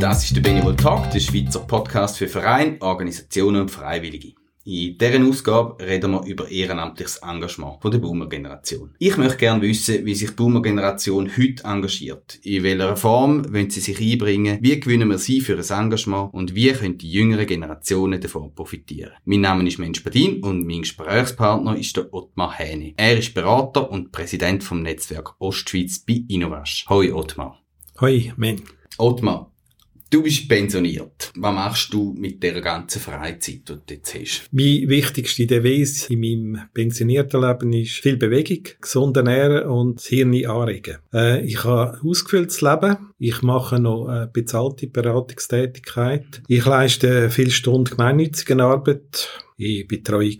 Das ist der Benevol Talk, der Schweizer Podcast für Vereine, Organisationen und Freiwillige. In dieser Ausgabe reden wir über ehrenamtliches Engagement von der Boomer-Generation. Ich möchte gerne wissen, wie sich die Boomer-Generation heute engagiert. In welcher Form wollen sie sich einbringen? Wie gewinnen wir sie für ein Engagement? Und wie können die jüngeren Generationen davon profitieren? Mein Name ist Mensch Badin und mein Gesprächspartner ist der Ottmar Hähne. Er ist Berater und Präsident vom Netzwerk Ostschweiz bei Innovasch. Hoi Ottmar. Hoi, Men. Ottmar, Du bist pensioniert. Was machst du mit der ganzen Freizeit, die du jetzt hast? Meine wichtigste Devise in meinem pensionierten Leben ist viel Bewegung, gesund ernähren und das Hirn anregen. Äh, ich habe ein ausgefülltes Leben. Ich mache noch eine bezahlte Beratungstätigkeit. Ich leiste viele Stunden gemeinnützige Arbeit in Betreuung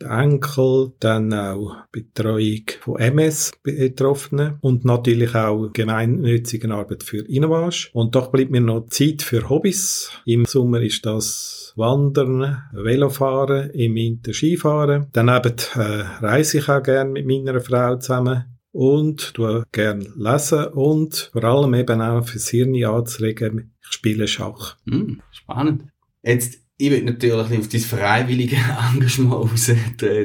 Enkel, dann auch Betreuung von MS-Betroffenen und natürlich auch gemeinnützige Arbeit für Innovage. Und doch bleibt mir noch Zeit für Hobbys. Im Sommer ist das Wandern, Velofahren, im Winter Skifahren. Daneben äh, reise ich auch gerne mit meiner Frau zusammen und du gerne lesen und vor allem eben auch fürs Hirn anzuregen. Ich spiele Schach. Mm, spannend. Jetzt ich will natürlich auf dein freiwillige Engagement raus.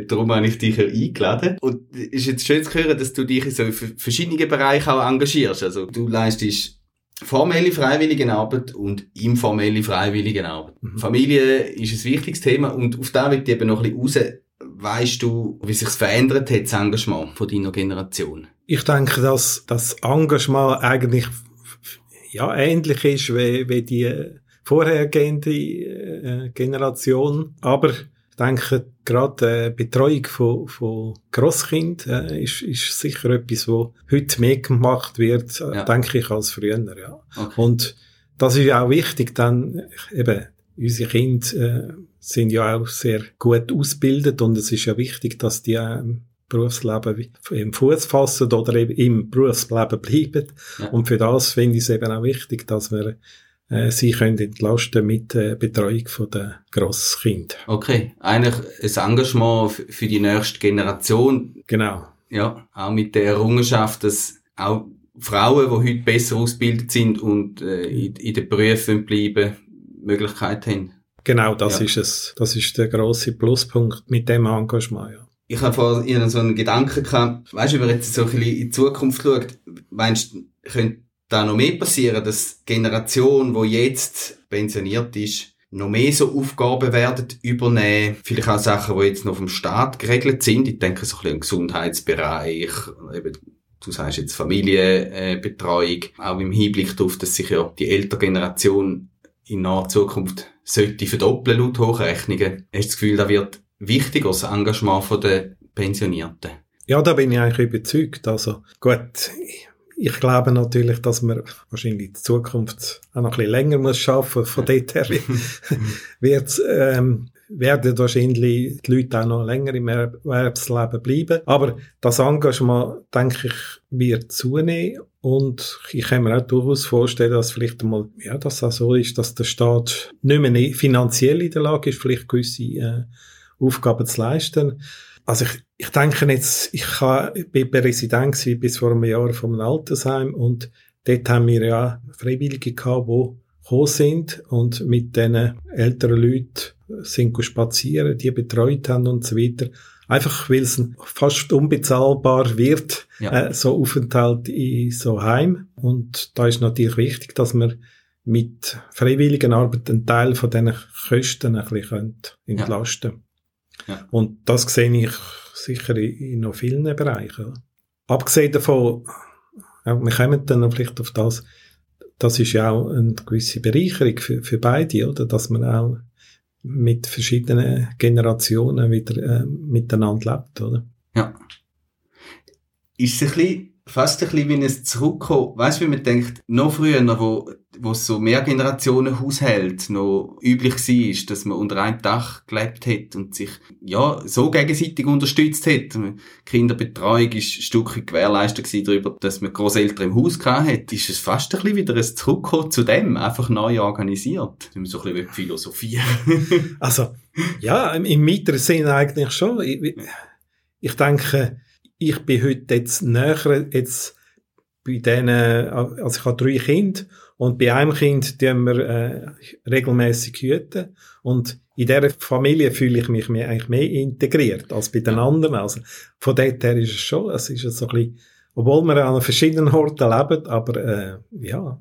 Darum habe ich dich ja eingeladen. Und es ist jetzt schön zu hören, dass du dich in so verschiedenen Bereichen auch engagierst. Also du leistest formelle Freiwilligenarbeit und informelle Freiwilligenarbeit. Mhm. Familie ist ein wichtiges Thema und auf da wird eben noch ein bisschen raus. Weißt du, wie sich verändert hat, das Engagement von deiner Generation? Ich denke, dass das Engagement eigentlich ja ähnlich ist wie, wie die vorhergehende äh, Generation. Aber ich denke, gerade äh, Betreuung von, von Grosskind äh, ist, ist sicher etwas, wo heute mehr gemacht wird, äh, ja. denke ich, als früher. Ja. Okay. Und das ist ja auch wichtig, dann eben unsere Kinder äh, sind ja auch sehr gut ausgebildet und es ist ja wichtig, dass die äh, Berufsleben im Fuß fassen oder eben im Berufsleben bleiben. Ja. Und für das finde ich es eben auch wichtig, dass wir sie können entlasten mit der Betreuung der Grosskinder. Okay, eigentlich ein Engagement für die nächste Generation. Genau. Ja, auch mit der Errungenschaft, dass auch Frauen, die heute besser ausgebildet sind und äh, in, in den Berufen bleiben, Möglichkeit haben. Genau, das ja. ist es. Das ist der große Pluspunkt mit dem Engagement, ja. Ich habe vor Ihnen so einen Gedanken gehabt, weißt du, wenn man jetzt so ein bisschen in die Zukunft schaut, meinst du, könnte da noch mehr passieren, dass die Generation, die jetzt pensioniert ist, noch mehr so Aufgaben werden übernehmen. Vielleicht auch Sachen, die jetzt noch vom Staat geregelt sind. Ich denke so ein bisschen im Gesundheitsbereich, eben, du sagst jetzt Familienbetreuung, auch im Hinblick darauf, dass sich ja die ältere Generation in naher Zukunft sollte verdoppeln laut Hochrechnungen. Hast du das Gefühl, da wird wichtiger das Engagement der Pensionierten? Ja, da bin ich eigentlich überzeugt. Also gut, ich glaube natürlich, dass man wahrscheinlich in Zukunft auch noch ein bisschen länger muss arbeiten. Von dort her wird, ähm, werden wahrscheinlich die Leute auch noch länger im Erwerbsleben bleiben. Aber das Engagement, denke ich, wird zunehmen. Und ich kann mir auch durchaus vorstellen, dass vielleicht einmal, ja, dass auch so ist, dass der Staat nicht mehr finanziell in der Lage ist, vielleicht gewisse äh, Aufgaben zu leisten. Also ich, ich denke jetzt, ich bin Präsident bis vor einem Jahr vom Altersheim und dort haben wir ja Freiwillige gehabt, die gekommen sind und mit diesen älteren Leuten sind spazieren, die betreut haben und so weiter. Einfach, weil es fast unbezahlbar wird, ja. äh, so Aufenthalt in so Heim. Und da ist natürlich wichtig, dass man mit freiwilligen Arbeit einen Teil von diesen Kosten ein bisschen entlasten ja. Und das sehe ich sicher in, noch vielen Bereichen. Abgesehen davon, wir kommen dann vielleicht auf das, das ist ja auch eine gewisse Bereicherung für, für beide, oder? Dass man auch mit verschiedenen Generationen wieder äh, miteinander lebt, oder? Ja. Ist es ein bisschen fast ein bisschen wie ein Zurückkommen. Weißt du, wie man denkt, noch früher, wo, wo so mehr Generationen Haushalt noch üblich war, dass man unter einem Dach gelebt hat und sich, ja, so gegenseitig unterstützt hat. Kinderbetreuung ist Stück gewährleistet darüber, dass man Großeltern im Haus hat. Ist es fast ein bisschen wieder ein Zurückkommen zu dem, einfach neu organisiert. Wenn man so ein bisschen philosophieren Also, ja, im weiteren Sinn eigentlich schon. Ich, ich denke, ich bin heute jetzt näher jetzt bei denen, also ich habe drei Kinder und bei einem Kind tun wir äh, regelmäßig hüten und in dieser Familie fühle ich mich mehr, eigentlich mehr integriert als bei den anderen. Also von dort her ist es schon, es ist so ein bisschen, obwohl wir an verschiedenen Orten leben, aber äh, ja,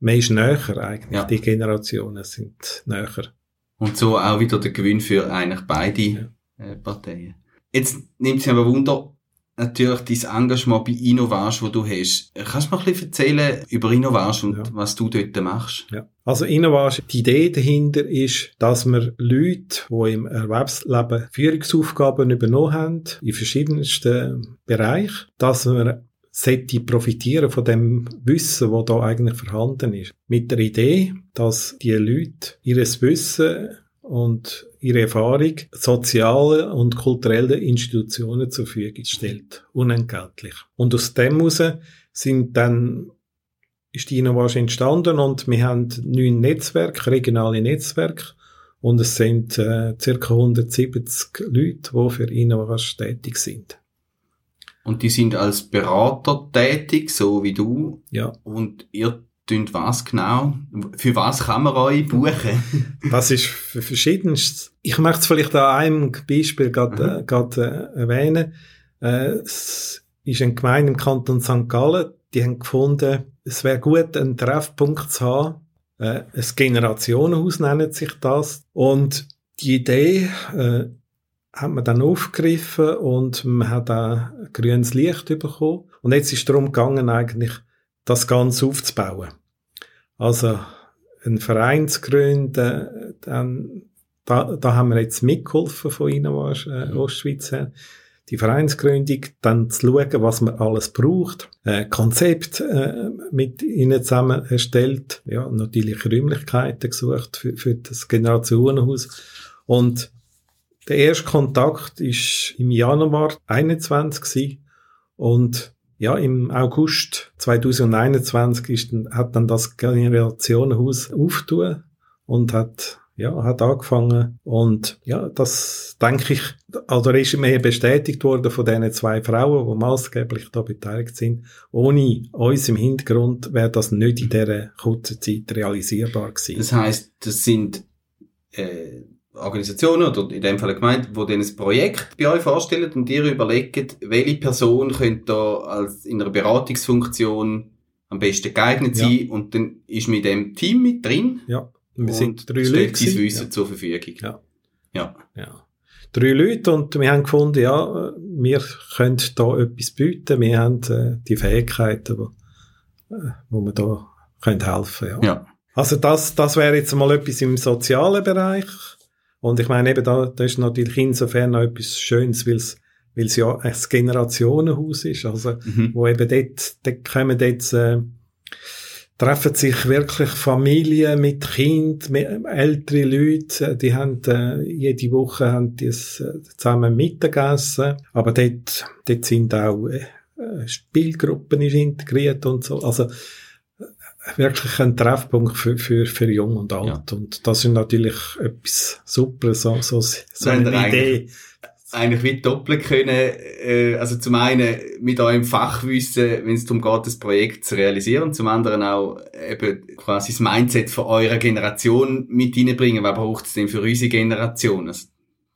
man ist näher eigentlich. Ja. Die Generationen sind näher. Und so auch wieder der Gewinn für eigentlich beide ja. äh, Parteien. Jetzt nimmt es mich aber Wunder, natürlich dein Engagement bei Innovage, wo du hast. Kannst du mal ein bisschen erzählen über Innovage und ja. was du dort machst? Ja. Also Innovage, die Idee dahinter ist, dass wir Leute, die im Erwerbsleben Führungsaufgaben übernommen haben, in verschiedensten Bereichen, dass wir sollte profitieren von dem Wissen, wo da eigentlich vorhanden ist. Mit der Idee, dass die Leute ihres Wissen und ihre Erfahrung sozialen und kulturellen Institutionen zur Verfügung stellt. Unentgeltlich. Und aus dem heraus sind dann ist die Innovation entstanden und wir haben neun Netzwerke, regionale Netzwerke und es sind äh, ca. 170 Leute, die für Innovation tätig sind. Und die sind als Berater tätig, so wie du. Ja. Und ihr tut was genau? Für was kann man euch buchen? das ist für verschiedenes. Ich möchte es vielleicht an einem Beispiel gerade, mhm. gerade äh, erwähnen. Äh, es ist eine Gemeinde im Kanton St. Gallen, die haben gefunden, es wäre gut, einen Treffpunkt zu haben. Äh, ein Generationenhaus nennt sich das. Und die Idee äh, hat man dann aufgegriffen und man hat auch grünes Licht bekommen. Und jetzt ist es darum gegangen, eigentlich das Ganze aufzubauen. Also, ein Verein zu gründen, dann, da, da haben wir jetzt mitgeholfen von Ihnen, äh, mhm. Ostschweiz her. Die Vereinsgründung, dann zu schauen, was man alles braucht, äh, Konzept äh, mit ihnen zusammen erstellt, ja, natürlich Räumlichkeiten gesucht für, für das Generationenhaus und der erste Kontakt ist im Januar 21 und ja, im August 2021 ist, hat dann das Generationenhaus aufgetan und hat ja, hat angefangen und ja, das denke ich, also ist mir bestätigt worden von diesen zwei Frauen, die maßgeblich da beteiligt sind. Ohne uns im Hintergrund wäre das nicht in dieser kurzen Zeit realisierbar gewesen. Das heißt, das sind äh, Organisationen oder in dem Fall gemeint, wo dann ein Projekt bei euch vorstellen und ihr überlegt, welche Person könnte da als in einer Beratungsfunktion am besten geeignet sein ja. und dann ist mit dem Team mit drin. Ja, wir sind drei Leute. sein Wissen ja. zur Verfügung. Ja. ja. Ja. Drei Leute und wir haben gefunden, ja, wir können da etwas bieten, wir haben äh, die Fähigkeiten, wo, äh, wo wir da können helfen ja. ja. Also das, das wäre jetzt mal etwas im sozialen Bereich. Und ich meine eben, da, da ist natürlich insofern noch etwas Schönes, weil es weil es ja ein Generationenhaus ist, also mhm. wo eben dort, dort kommen jetzt äh, treffen sich wirklich Familien mit Kind, mit ältere Leute, die haben äh, jede Woche haben die äh, zusammen Mittagessen, aber dort, dort sind auch äh, Spielgruppen integriert und so, also wirklich ein Treffpunkt für, für, für Jung und Alt. Ja. Und das ist natürlich etwas super, so, so, so eine Idee. Eigentlich wie doppelt können, äh, also zum einen mit eurem Fachwissen, wenn es darum geht, das Projekt zu realisieren, zum anderen auch eben quasi das Mindset von eurer Generation mit reinbringen, was braucht es denn für unsere Generation? Also,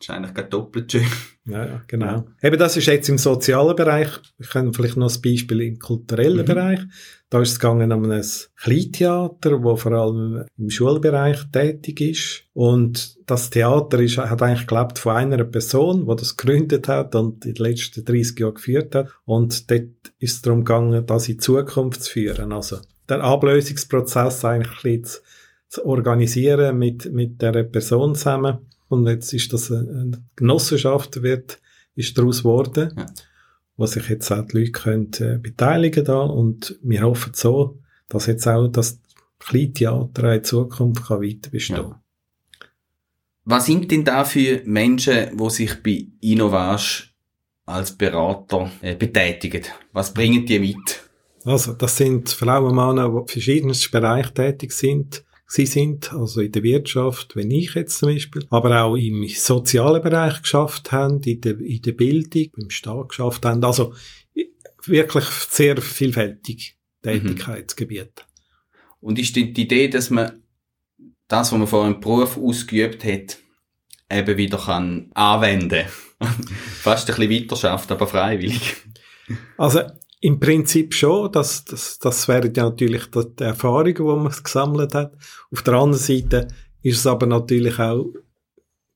ist eigentlich gerade doppelt schön. Ja, ja, genau. Ja. Eben, das ist jetzt im sozialen Bereich. Ich kann vielleicht noch ein Beispiel im kulturellen mhm. Bereich. Da ist es gegangen um ein Kleintheater, wo vor allem im Schulbereich tätig ist. Und das Theater ist, hat eigentlich gelebt von einer Person, die das gegründet hat und die letzten 30 Jahre geführt hat. Und dort ist es darum gegangen, das in Zukunft zu führen. Also, der Ablösungsprozess eigentlich zu, zu organisieren mit, mit der Person zusammen und jetzt ist das eine Genossenschaft, wird, ist daraus geworden, ja. wo sich jetzt auch die Leute können, äh, beteiligen da und wir hoffen so, dass jetzt auch das Kleintheater in Zukunft kann weiter bestehen ja. Was sind denn da für Menschen, die sich bei Innovage als Berater äh, betätigen? Was bringen die mit? Also, das sind Frauen und Männer, die in verschiedenen Bereichen tätig sind. Sie sind, also in der Wirtschaft, wenn ich jetzt zum Beispiel, aber auch im sozialen Bereich geschafft haben, in der, in der Bildung, im Staat geschafft haben, also wirklich sehr vielfältig Tätigkeitsgebiet. Und ist die Idee, dass man das, was man vor einem Beruf ausgeübt hat, eben wieder kann anwenden Fast ein bisschen weiterschafft, aber freiwillig. Also im Prinzip schon, das, das, das wären ja natürlich die Erfahrungen, die man gesammelt hat. Auf der anderen Seite ist es aber natürlich auch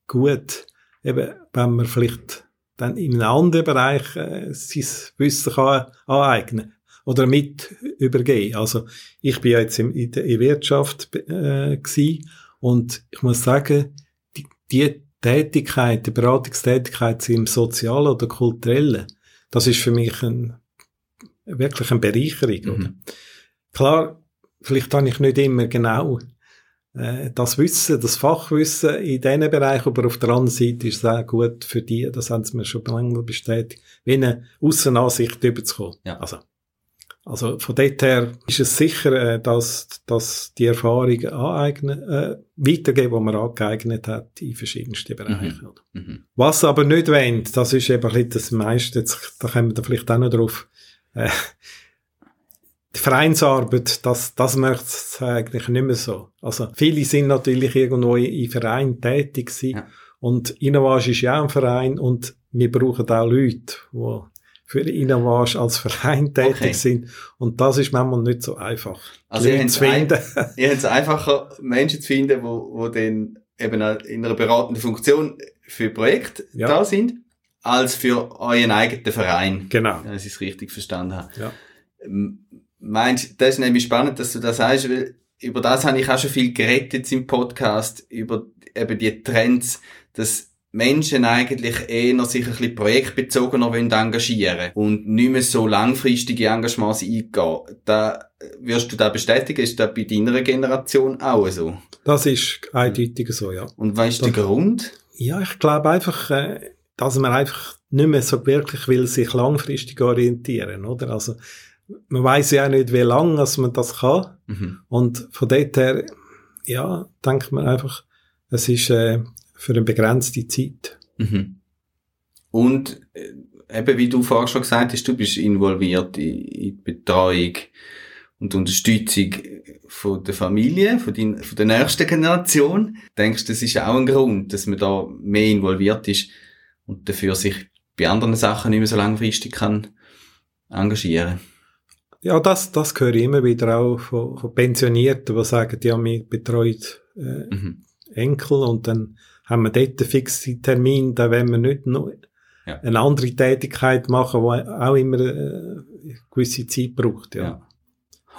gut, eben, wenn man vielleicht dann in einem anderen Bereich äh, sein Wissen kann aneignen oder mit übergehen. Also ich bin ja jetzt in, in der Wirtschaft äh, und ich muss sagen, die, die Tätigkeit, die Beratungstätigkeit im Sozialen oder Kulturellen, das ist für mich ein, wirklich eine Bereicherung. Mhm. Klar, vielleicht habe ich nicht immer genau äh, das Wissen, das Fachwissen in diesen Bereichen, aber auf der anderen Seite ist es auch gut für die, das haben sie mir schon lange bestätigt, wie eine Aussenansicht überzukommen. Ja. Also, also von dort her ist es sicher, äh, dass, dass die Erfahrung aneignen, äh, weitergeben, die man angeeignet hat in verschiedensten Bereichen. Mhm. Mhm. Was aber nicht wollen, das ist eben ein das meiste, da kommen wir vielleicht auch noch drauf, äh, die Vereinsarbeit, das, das möchte ich eigentlich nicht mehr so. Also, viele sind natürlich irgendwo in Vereinen tätig gewesen. Ja. Und Innovage ist ja auch ein Verein und wir brauchen auch Leute, die für Innovage als Verein tätig okay. sind. Und das ist manchmal nicht so einfach. Also ihr habt, ein, ihr habt es einfacher, Menschen zu finden, wo, wo dann eben in einer beratenden Funktion für Projekte ja. da sind, als für euren eigenen Verein. Genau. Wenn ich es richtig verstanden habe. Ja. Meinst, das ist nämlich spannend, dass du das sagst, weil über das habe ich auch schon viel geredet im Podcast, über eben die Trends, dass Menschen eigentlich eher sich ein bisschen projektbezogener engagieren wollen und nicht mehr so langfristige Engagements eingehen. Da, wirst du da bestätigen? Ist das bei deiner Generation auch so? Das ist eindeutig so, ja. Und was ist der Grund? Ja, ich glaube einfach, äh, dass man einfach nicht mehr so wirklich will sich langfristig orientieren, oder? Also, man weiß ja auch nicht, wie lange dass man das kann. Mhm. Und von dort her, ja, denkt man einfach, es ist äh, für eine begrenzte Zeit. Mhm. Und äh, eben wie du vorher schon gesagt hast, du bist involviert in, in die Betreuung und Unterstützung von der Familie, von, dein, von der nächsten Generation. Denkst du, das ist auch ein Grund, dass man da mehr involviert ist und dafür sich bei anderen Sachen nicht mehr so langfristig kann engagieren? Ja, das, das höre ich immer wieder auch von, von Pensionierten, die sagen, die haben mich betreut äh, mhm. Enkel und dann haben wir dort einen fixen Termin, da wollen wir nicht noch ja. eine andere Tätigkeit machen, die auch immer äh, eine gewisse Zeit braucht. Ja. ja.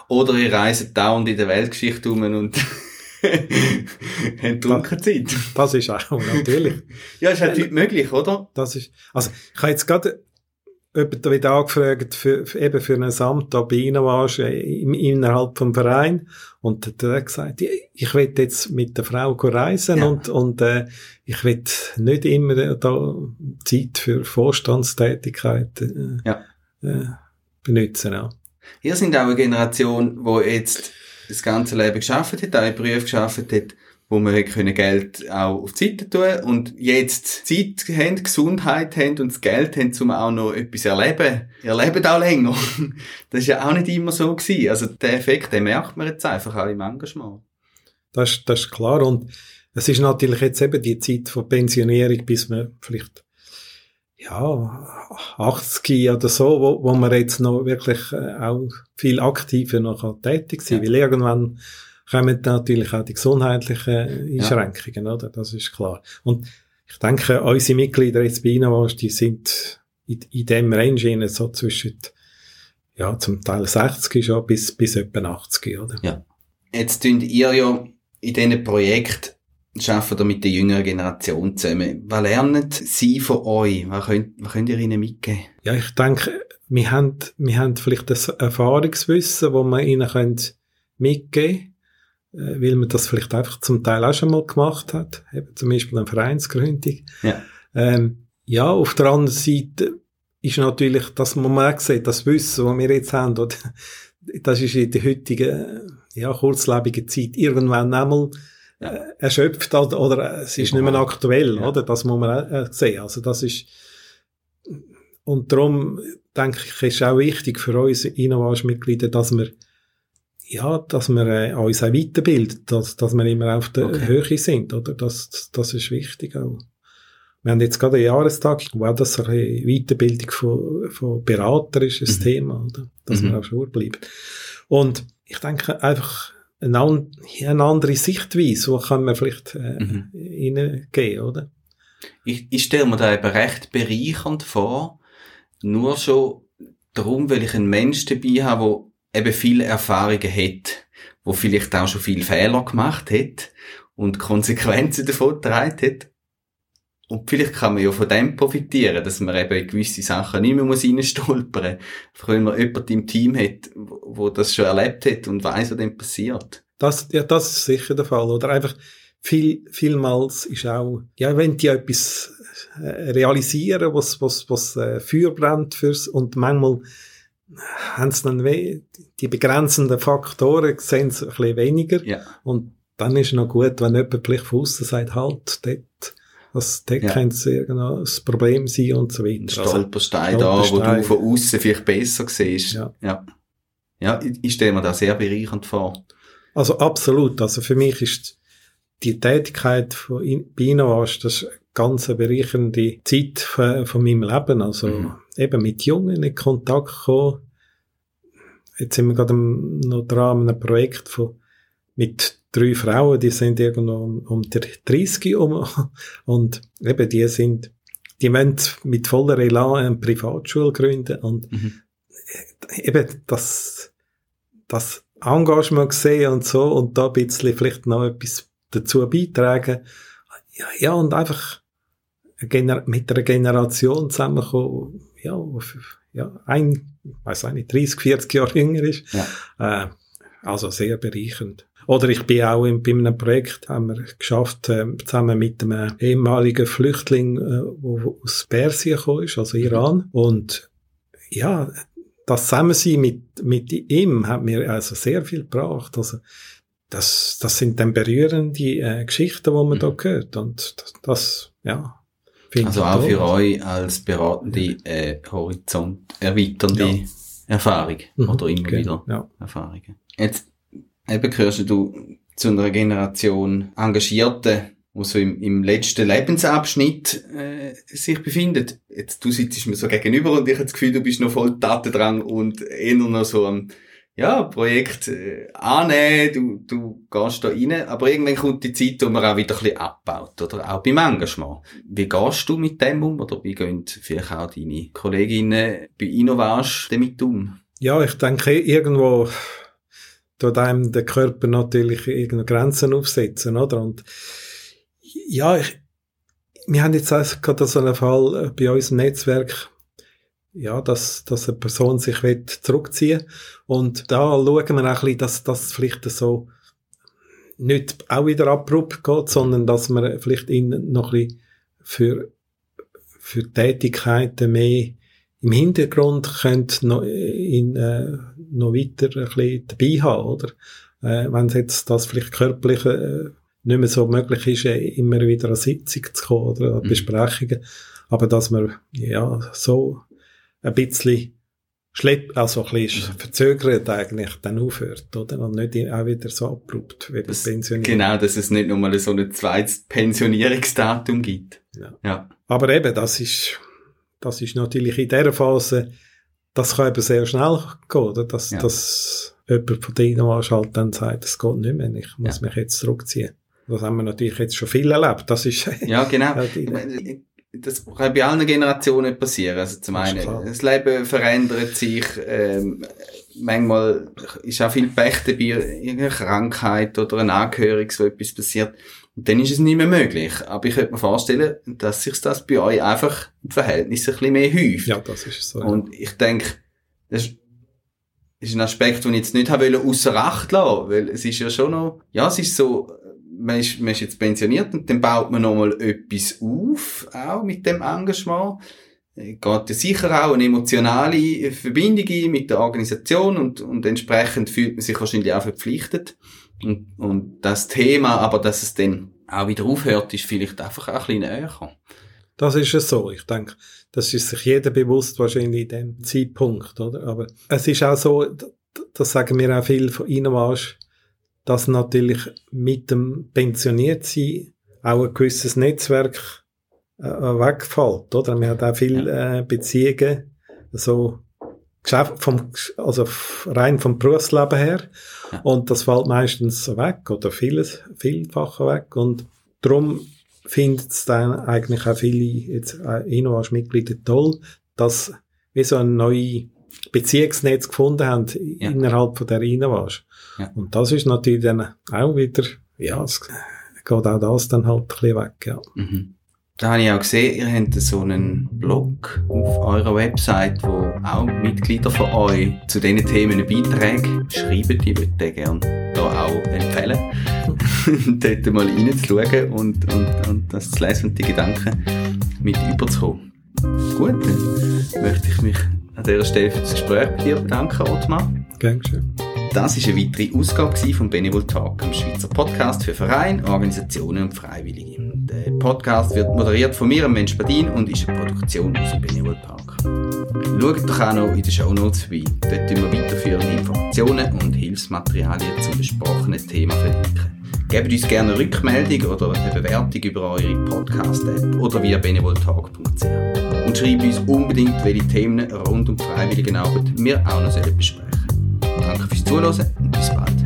Oder ihr reist dauernd in der Weltgeschichte um und haben Zeit. Das ist auch natürlich. ja, ist halt heute möglich, oder? Das ist, also, ich habe jetzt gerade jemand wieder angefragt für, für, eben für ein Amt da bei Ihnen warst, äh, innerhalb vom Verein. Und der hat gesagt, ich will jetzt mit der Frau reisen ja. und, und äh, ich will nicht immer da Zeit für Vorstandstätigkeit äh, ja. äh, benutzen. Ja. Ihr sind auch eine Generation, die jetzt das ganze Leben geschafft hat, auch in Berufen geschafft hat, wo man können Geld auch auf die Seite tun und jetzt Zeit haben, Gesundheit haben und das Geld haben, um auch noch etwas erleben. Ihr lebt auch länger. Das ist ja auch nicht immer so gewesen. Also der Effekt, den merkt man jetzt einfach auch im Engagement. Das, das ist klar und es ist natürlich jetzt eben die Zeit von Pensionierung, bis man vielleicht ja, 80 oder so, wo, wo man jetzt noch wirklich äh, auch viel aktiver noch tätig sein ja. weil irgendwann kommen natürlich auch die gesundheitlichen Einschränkungen, ja. oder? Das ist klar. Und ich denke, unsere Mitglieder jetzt bei Innovast, die sind in, in dem Range so zwischen, ja, zum Teil 60 schon bis, bis etwa 80, oder? Ja. Jetzt tun ihr ja in diesen Projekten arbeiten da mit der jüngeren Generation zusammen. Was lernen sie von euch? Was könnt, was könnt ihr ihnen mitgeben? Ja, ich denke, wir haben, wir haben vielleicht das Erfahrungswissen, das wir ihnen mitgeben können äh, weil man das vielleicht einfach zum Teil auch schon mal gemacht hat, eben zum Beispiel eine Vereinsgründung. Ja. Ähm, ja, auf der anderen Seite ist natürlich, dass man auch sieht, das Wissen, was wir jetzt haben, oder das ist in der heutigen, ja, kurzlebigen Zeit irgendwann einmal erschöpft oder, oder es ist nicht mehr aktuell, ja. oder? Das muss man auch äh, sehen. Also das ist, und darum denke ich, ist auch wichtig für uns Innovage-Mitglieder, dass wir ja, dass wir äh, uns auch weiterbilden, dass, dass wir immer auf der okay. Höhe sind, oder? Das, das ist wichtig auch. Wir haben jetzt gerade einen Jahrestag, wo auch das eine Weiterbildung von, von Berater ist ein mhm. Thema, oder? Dass mhm. wir auch schon bleiben. Und ich denke einfach, eine, eine andere Sichtweise, wo kann man vielleicht äh, mhm. reingehen, oder? Ich, ich stelle mir da eben recht bereichernd vor, nur schon darum, weil ich einen Mensch dabei habe, der eben viele Erfahrungen hat, wo vielleicht auch schon viele Fehler gemacht hat und Konsequenzen davon getragen hat. Und vielleicht kann man ja von dem profitieren, dass man eben in gewisse Sachen nicht mehr muss reinstolpern muss. Wenn man jemanden im Team hat, wo das schon erlebt hat und weiss, was dann passiert. Das, ja, das ist sicher der Fall. Oder einfach, viel, vielmals ist auch, ja, wenn die etwas äh, realisieren, was, was, was äh, Feuer brennt fürs, und manchmal haben sie dann we die begrenzenden Faktoren sehen sie ein bisschen weniger. Ja. Und dann ist es noch gut, wenn jemand vielleicht von außen sagt, halt, dort, das, dort ja. könnte es irgendein Problem sein und so weiter. Ein Stolperstein da, wo du von außen vielleicht besser siehst. Ja. Ja, ja ich, stelle mir das sehr bereichernd vor. Also absolut. Also für mich ist die Tätigkeit von Binoas, das ist ganz eine bereichernde Zeit von, von meinem Leben. Also mhm. eben mit Jungen in Kontakt kommen. Jetzt sind wir gerade noch dran an einem Projekt von, mit drei Frauen, die sind irgendwo um, um der 30 um, und eben die sind, die wollen mit voller Elan eine Privatschule gründen und mhm. eben das, das Engagement gesehen und so und da ein bisschen vielleicht noch etwas dazu beitragen. Ja, ja und einfach mit einer Generation zusammenkommen, ja, ja, ein, weiß nicht, 30, 40 Jahre jünger ist. Ja. Äh, also sehr bereichernd. Oder ich bin auch in, bei einem Projekt, haben wir geschafft, äh, zusammen mit einem ehemaligen Flüchtling, äh, wo aus Persien gekommen ist, also Iran. Und ja, das Zusammensein mit, mit ihm hat mir also sehr viel gebracht. Also, das, das sind dann berührende äh, Geschichten, die man mhm. da hört. Und das, das ja. Also auch für euch als beratende äh, Horizont erweiternde ja. Erfahrung. Mhm. Oder immer okay. wieder ja. Erfahrungen. Jetzt eben gehörst du zu einer Generation Engagierten, die so im, im letzten Lebensabschnitt äh, sich befindet. Jetzt, du sitzt mir so gegenüber und ich habe das Gefühl, du bist noch voll Taten und eher noch so am ja, Projekt äh, annehmen, du, du gehst da rein, aber irgendwann kommt die Zeit, wo man auch wieder ein bisschen abbaut, oder auch beim Engagement. Wie gehst du mit dem um, oder wie gehen vielleicht auch deine Kolleginnen bei Innovage damit um? Ja, ich denke, irgendwo tut einem der Körper natürlich irgendeine Grenzen aufsetzen, oder? Und ja, ich, wir haben jetzt gerade so einen Fall äh, bei uns im Netzwerk, ja, dass, dass eine Person sich will zurückziehen und da schauen wir auch ein bisschen, dass das vielleicht so nicht auch wieder abrupt geht, sondern dass man vielleicht ihn noch ein bisschen für, für Tätigkeiten mehr im Hintergrund könnte noch, ihn, äh, noch weiter ein bisschen dabei haben, oder? Äh, wenn jetzt das vielleicht körperlich äh, nicht mehr so möglich ist, äh, immer wieder an Sitzung zu kommen oder an mhm. Besprechungen, aber dass man ja so ein bisschen schlepp, also ein bisschen verzögert eigentlich dann aufhört, oder? Und nicht auch wieder so abrupt wieder pensioniert. Genau, dass es nicht nochmal so ein zweites Pensionierungsdatum gibt. Ja. ja. Aber eben, das ist, das ist natürlich in dieser Phase, das kann eben sehr schnell gehen, oder? Dass, ja. dass jemand von denen halt dann sagt, es geht nicht mehr, ich muss ja. mich jetzt zurückziehen. Das haben wir natürlich jetzt schon viel erlebt. Das ist, ja, genau das kann bei allen Generationen passieren. Also zum einen, das Leben verändert sich, ähm, manchmal ist auch viel Pech dabei, irgendeine Krankheit oder ein Angehöriges, wo etwas passiert. Und dann ist es nicht mehr möglich. Aber ich könnte mir vorstellen, dass sich das bei euch einfach im Verhältnis ein bisschen mehr häuft. Ja, das ist so. Und ich denke, das ist ein Aspekt, den ich jetzt nicht habe außer Acht lassen weil es ist ja schon noch, ja, es ist so, man ist, man ist jetzt pensioniert und dann baut man nochmal etwas auf, auch mit dem Engagement. geht ja sicher auch eine emotionale Verbindung ein mit der Organisation und, und entsprechend fühlt man sich wahrscheinlich auch verpflichtet. Und, und das Thema, aber dass es dann auch wieder aufhört, ist vielleicht einfach auch ein bisschen näher. Das ist es so. Ich denke, das ist sich jeder bewusst wahrscheinlich in dem Zeitpunkt, oder? Aber es ist auch so, das sagen wir auch viel von Innovage, dass natürlich mit dem Pensioniertsein auch ein gewisses Netzwerk äh, wegfällt, oder? Man hat auch viele äh, Beziehungen, so vom, also rein vom Berufsleben her. Ja. Und das fällt meistens weg, oder vieles, vielfach weg. Und darum findet es dann eigentlich auch viele jetzt äh, Innovas-Mitglieder toll, dass wir so ein neues Beziehungsnetz gefunden haben ja. innerhalb von der Innovas. Ja. Und das ist natürlich dann auch wieder, ja, es geht auch das dann halt ein bisschen weg, ja. Mhm. Da habe ich auch gesehen, ihr habt so einen Blog auf eurer Website, wo auch Mitglieder von euch zu diesen Themen Beiträge schreiben. Ich würde den gerne da auch empfehlen, dort mal reinzuschauen und, und, und das zu lesen und die Gedanken mit überzukommen. Gut, dann möchte ich mich an dieser Stelle für das Gespräch bei dir bedanken, Ottmar. Gern schön. Das war eine weitere Ausgabe von Benevol Talk, einem Schweizer Podcast für Vereine, Organisationen und Freiwillige. Der Podcast wird moderiert von mir, Mensch Badin, und ist eine Produktion aus dem Benevol Park. Schaut doch auch noch in den Show Notes vorbei. Dort tun wir weiterführende Informationen und Hilfsmaterialien zum besprochenen Thema verlinken. Gebt uns gerne eine Rückmeldung oder eine Bewertung über eure Podcast-App oder via benevoltalk.ch. Und schreibt uns unbedingt, welche Themen rund um Freiwilligenarbeit wir auch noch besprechen sollen. Danke fürs Zuhören und bis bald.